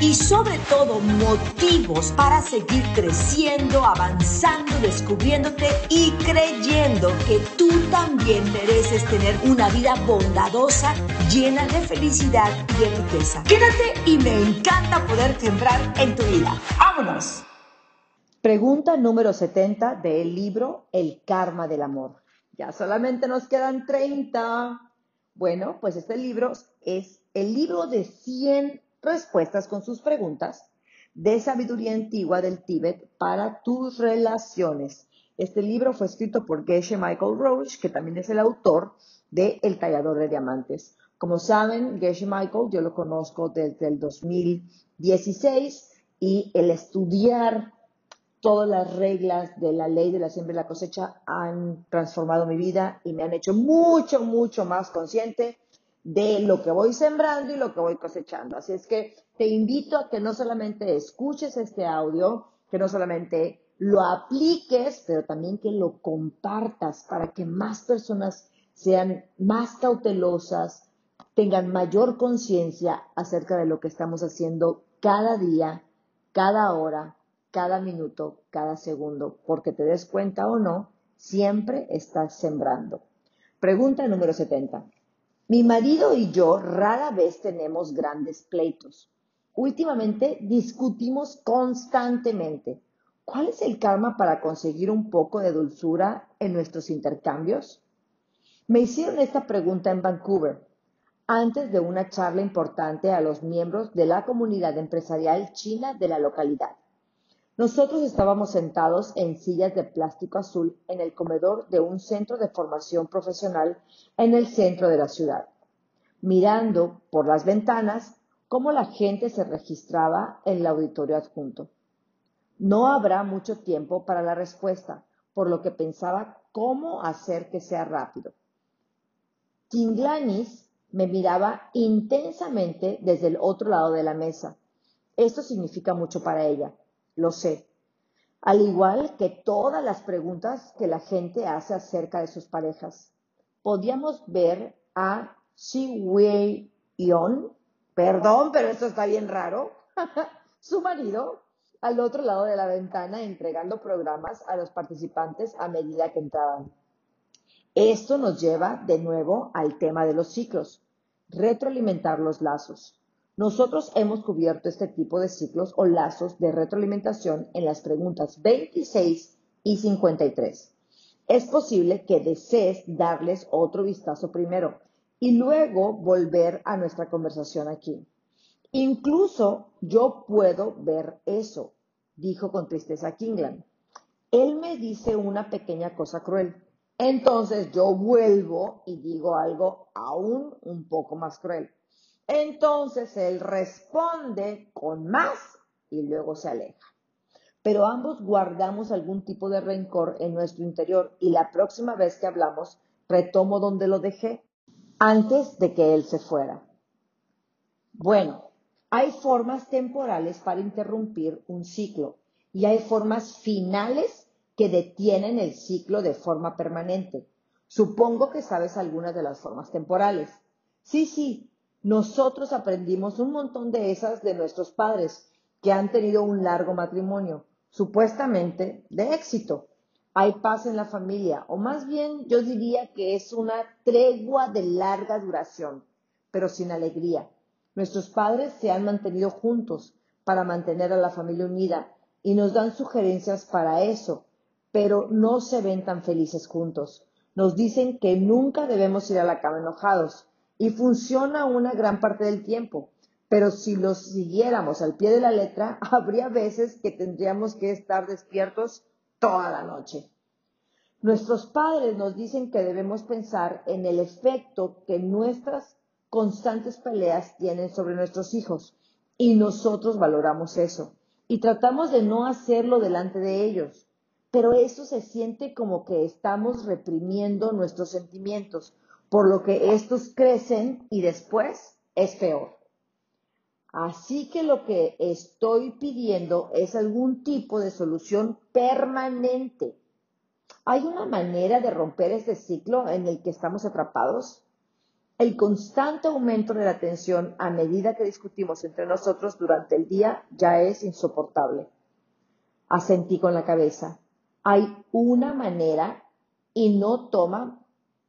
y sobre todo motivos para seguir creciendo, avanzando, descubriéndote y creyendo que tú también mereces tener una vida bondadosa, llena de felicidad y de riqueza. Quédate y me encanta poder sembrar en tu vida. ¡Vámonos! Pregunta número 70 del libro El Karma del Amor. Ya solamente nos quedan 30. Bueno, pues este libro es el libro de 100 respuestas con sus preguntas de sabiduría antigua del Tíbet para tus relaciones. Este libro fue escrito por Geshe Michael Roach, que también es el autor de El tallador de diamantes. Como saben, Geshe Michael yo lo conozco desde el 2016 y el estudiar todas las reglas de la ley de la siembra y la cosecha han transformado mi vida y me han hecho mucho, mucho más consciente de lo que voy sembrando y lo que voy cosechando. Así es que te invito a que no solamente escuches este audio, que no solamente lo apliques, pero también que lo compartas para que más personas sean más cautelosas, tengan mayor conciencia acerca de lo que estamos haciendo cada día, cada hora, cada minuto, cada segundo, porque te des cuenta o no, siempre estás sembrando. Pregunta número 70. Mi marido y yo rara vez tenemos grandes pleitos. Últimamente discutimos constantemente. ¿Cuál es el karma para conseguir un poco de dulzura en nuestros intercambios? Me hicieron esta pregunta en Vancouver, antes de una charla importante a los miembros de la comunidad empresarial china de la localidad. Nosotros estábamos sentados en sillas de plástico azul en el comedor de un centro de formación profesional en el centro de la ciudad, mirando por las ventanas cómo la gente se registraba en el auditorio adjunto. No habrá mucho tiempo para la respuesta, por lo que pensaba cómo hacer que sea rápido. Tinglanis me miraba intensamente desde el otro lado de la mesa. Esto significa mucho para ella lo sé. Al igual que todas las preguntas que la gente hace acerca de sus parejas. Podíamos ver a Xi Wei Yon, perdón, pero esto está bien raro, su marido, al otro lado de la ventana entregando programas a los participantes a medida que entraban. Esto nos lleva de nuevo al tema de los ciclos, retroalimentar los lazos. Nosotros hemos cubierto este tipo de ciclos o lazos de retroalimentación en las preguntas 26 y 53. Es posible que desees darles otro vistazo primero y luego volver a nuestra conversación aquí. Incluso yo puedo ver eso, dijo con tristeza Kingland. Él me dice una pequeña cosa cruel. Entonces yo vuelvo y digo algo aún un poco más cruel. Entonces él responde con más y luego se aleja. Pero ambos guardamos algún tipo de rencor en nuestro interior y la próxima vez que hablamos retomo donde lo dejé antes de que él se fuera. Bueno, hay formas temporales para interrumpir un ciclo y hay formas finales que detienen el ciclo de forma permanente. Supongo que sabes algunas de las formas temporales. Sí, sí, nosotros aprendimos un montón de esas de nuestros padres que han tenido un largo matrimonio, supuestamente de éxito. Hay paz en la familia, o más bien yo diría que es una tregua de larga duración, pero sin alegría. Nuestros padres se han mantenido juntos para mantener a la familia unida y nos dan sugerencias para eso, pero no se ven tan felices juntos. Nos dicen que nunca debemos ir a la cama enojados, y funciona una gran parte del tiempo. Pero si los siguiéramos al pie de la letra, habría veces que tendríamos que estar despiertos toda la noche. Nuestros padres nos dicen que debemos pensar en el efecto que nuestras constantes peleas tienen sobre nuestros hijos y nosotros valoramos eso y tratamos de no hacerlo delante de ellos. Pero eso se siente como que estamos reprimiendo nuestros sentimientos, por lo que estos crecen y después es peor. Así que lo que estoy pidiendo es algún tipo de solución permanente. ¿Hay una manera de romper este ciclo en el que estamos atrapados? El constante aumento de la tensión a medida que discutimos entre nosotros durante el día ya es insoportable. Asentí con la cabeza. Hay una manera y no toma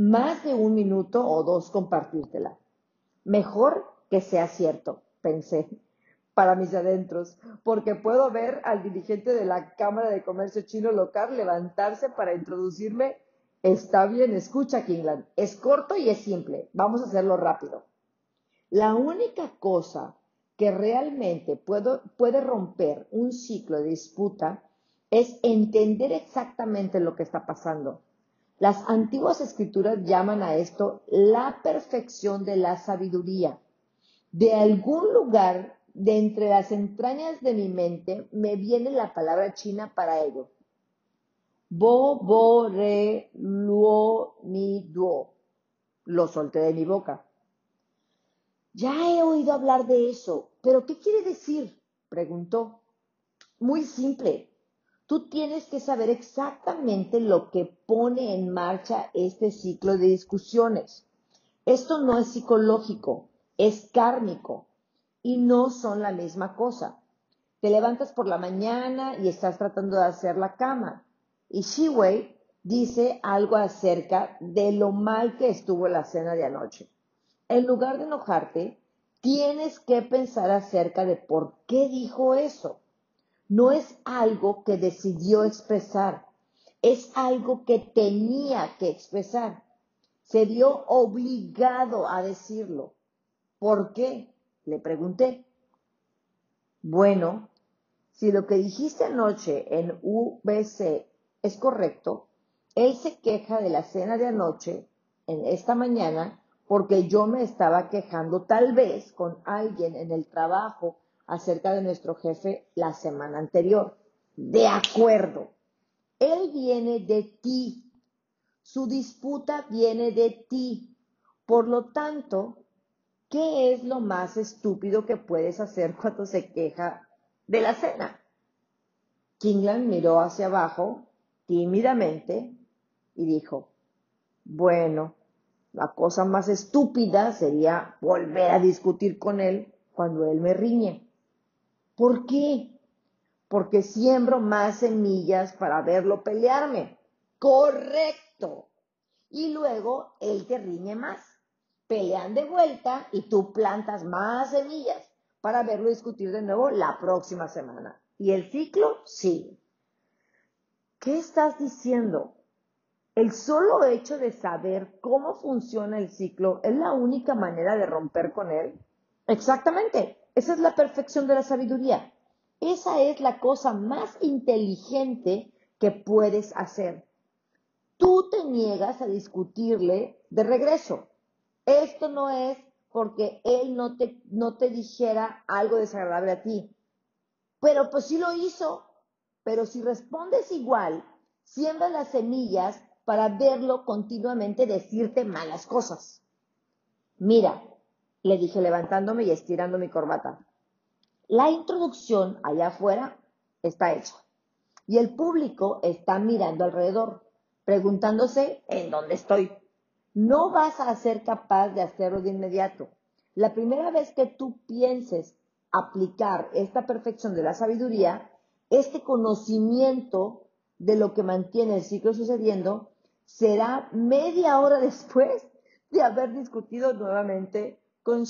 más de un minuto o dos compartírtela. Mejor que sea cierto pensé, para mis adentros, porque puedo ver al dirigente de la Cámara de Comercio Chino local levantarse para introducirme. Está bien, escucha, Kingland. Es corto y es simple. Vamos a hacerlo rápido. La única cosa que realmente puede romper un ciclo de disputa es entender exactamente lo que está pasando. Las antiguas escrituras llaman a esto la perfección de la sabiduría de algún lugar de entre las entrañas de mi mente me viene la palabra china para ello. Bo, bo, re, luo, mi, duo. Lo solté de mi boca. Ya he oído hablar de eso, pero ¿qué quiere decir? preguntó. Muy simple. Tú tienes que saber exactamente lo que pone en marcha este ciclo de discusiones. Esto no es psicológico, es kármico y no son la misma cosa. Te levantas por la mañana y estás tratando de hacer la cama. Y Shiwei dice algo acerca de lo mal que estuvo la cena de anoche. En lugar de enojarte, tienes que pensar acerca de por qué dijo eso. No es algo que decidió expresar, es algo que tenía que expresar. Se vio obligado a decirlo. ¿Por qué? Le pregunté. Bueno, si lo que dijiste anoche en UBC es correcto, él se queja de la cena de anoche en esta mañana porque yo me estaba quejando tal vez con alguien en el trabajo acerca de nuestro jefe la semana anterior. De acuerdo. Él viene de ti. Su disputa viene de ti. Por lo tanto, ¿qué es lo más estúpido que puedes hacer cuando se queja de la cena? Kingland miró hacia abajo tímidamente y dijo, bueno, la cosa más estúpida sería volver a discutir con él cuando él me riñe. ¿Por qué? Porque siembro más semillas para verlo pelearme. Correcto. Y luego él te riñe más pelean de vuelta y tú plantas más semillas para verlo discutir de nuevo la próxima semana. Y el ciclo sigue. ¿Qué estás diciendo? El solo hecho de saber cómo funciona el ciclo es la única manera de romper con él. Exactamente. Esa es la perfección de la sabiduría. Esa es la cosa más inteligente que puedes hacer. Tú te niegas a discutirle de regreso. Esto no es porque él no te, no te dijera algo desagradable a ti. Pero pues sí lo hizo. Pero si respondes igual, siembra las semillas para verlo continuamente decirte malas cosas. Mira, le dije levantándome y estirando mi corbata. La introducción allá afuera está hecha. Y el público está mirando alrededor, preguntándose en dónde estoy no vas a ser capaz de hacerlo de inmediato. La primera vez que tú pienses aplicar esta perfección de la sabiduría, este conocimiento de lo que mantiene el ciclo sucediendo, será media hora después de haber discutido nuevamente con.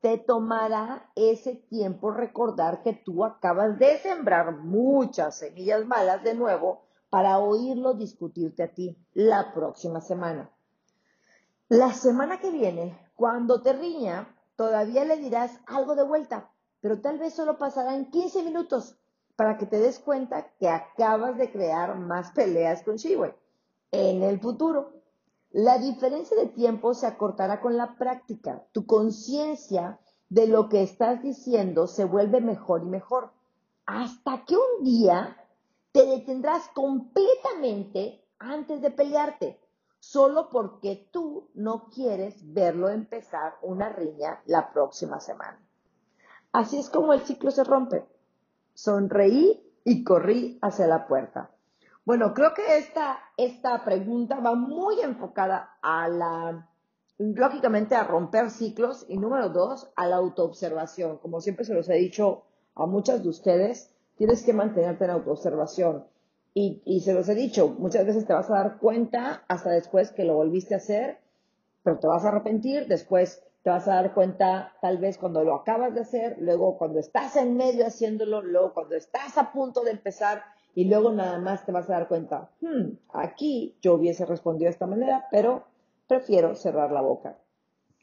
Te tomará ese tiempo recordar que tú acabas de sembrar muchas semillas malas de nuevo para oírlo discutirte a ti la próxima semana. La semana que viene, cuando te riña, todavía le dirás algo de vuelta, pero tal vez solo pasarán 15 minutos para que te des cuenta que acabas de crear más peleas con Shiwe en el futuro. La diferencia de tiempo se acortará con la práctica. Tu conciencia de lo que estás diciendo se vuelve mejor y mejor. Hasta que un día te detendrás completamente antes de pelearte, solo porque tú no quieres verlo empezar una riña la próxima semana. Así es como el ciclo se rompe. Sonreí y corrí hacia la puerta. Bueno, creo que esta, esta pregunta va muy enfocada a la, lógicamente, a romper ciclos y número dos, a la autoobservación. Como siempre se los he dicho a muchas de ustedes, tienes que mantenerte en autoobservación. Y, y se los he dicho, muchas veces te vas a dar cuenta hasta después que lo volviste a hacer, pero te vas a arrepentir, después te vas a dar cuenta tal vez cuando lo acabas de hacer, luego cuando estás en medio haciéndolo, luego cuando estás a punto de empezar y luego nada más te vas a dar cuenta, hmm, aquí yo hubiese respondido de esta manera, pero prefiero cerrar la boca.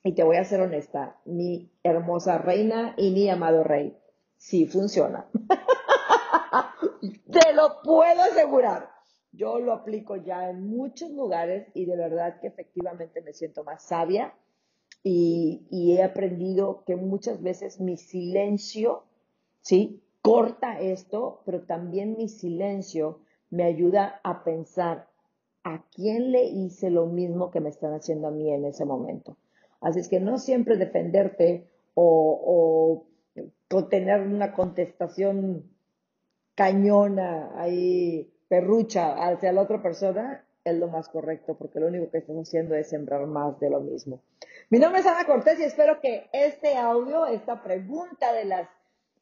Y te voy a ser honesta, mi hermosa reina y mi amado rey, sí funciona. te lo puedo asegurar. Yo lo aplico ya en muchos lugares y de verdad que efectivamente me siento más sabia y, y he aprendido que muchas veces mi silencio, ¿sí? Corta esto, pero también mi silencio me ayuda a pensar a quién le hice lo mismo que me están haciendo a mí en ese momento. Así es que no siempre defenderte o, tener una contestación cañona ahí, perrucha hacia la otra persona es lo más correcto, porque lo único que estás haciendo es sembrar más de lo mismo. Mi nombre es Ana Cortés y espero que este audio, esta pregunta de las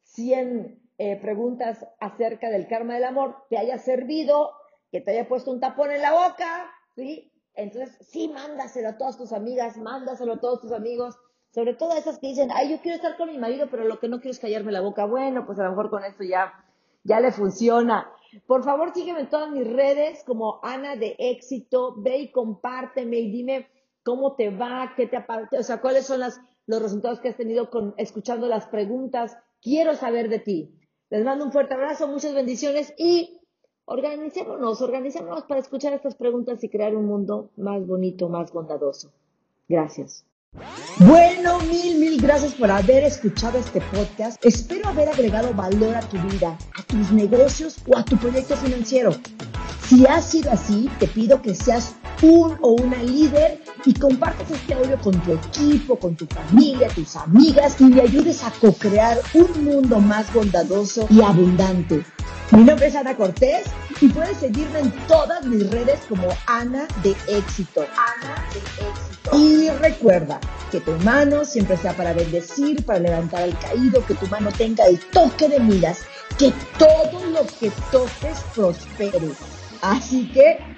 100 eh, preguntas acerca del karma del amor te haya servido, que te haya puesto un tapón en la boca, ¿sí? Entonces, sí, mándaselo a todas tus amigas, mándaselo a todos tus amigos, sobre todo a esas que dicen, ay, yo quiero estar con mi marido, pero lo que no quiero es callarme la boca. Bueno, pues a lo mejor con esto ya, ya le funciona. Por favor, sígueme en todas mis redes como Ana de Éxito, ve y compárteme y dime cómo te va, qué te aparte, o sea, cuáles son las, los resultados que has tenido con escuchando las preguntas. Quiero saber de ti. Les mando un fuerte abrazo, muchas bendiciones y organicémonos, organicémonos para escuchar estas preguntas y crear un mundo más bonito, más bondadoso. Gracias. Bueno, mil, mil gracias por haber escuchado este podcast. Espero haber agregado valor a tu vida, a tus negocios o a tu proyecto financiero. Si ha sido así, te pido que seas un o una líder y compartas este audio con tu equipo, con tu familia, tus amigas y le ayudes a co-crear un mundo más bondadoso y abundante. Mi nombre es Ana Cortés y puedes seguirme en todas mis redes como Ana de Éxito. Ana de Éxito. Y recuerda que tu mano siempre sea para bendecir, para levantar al caído, que tu mano tenga el toque de miras, que todo lo que toques prospere. Así que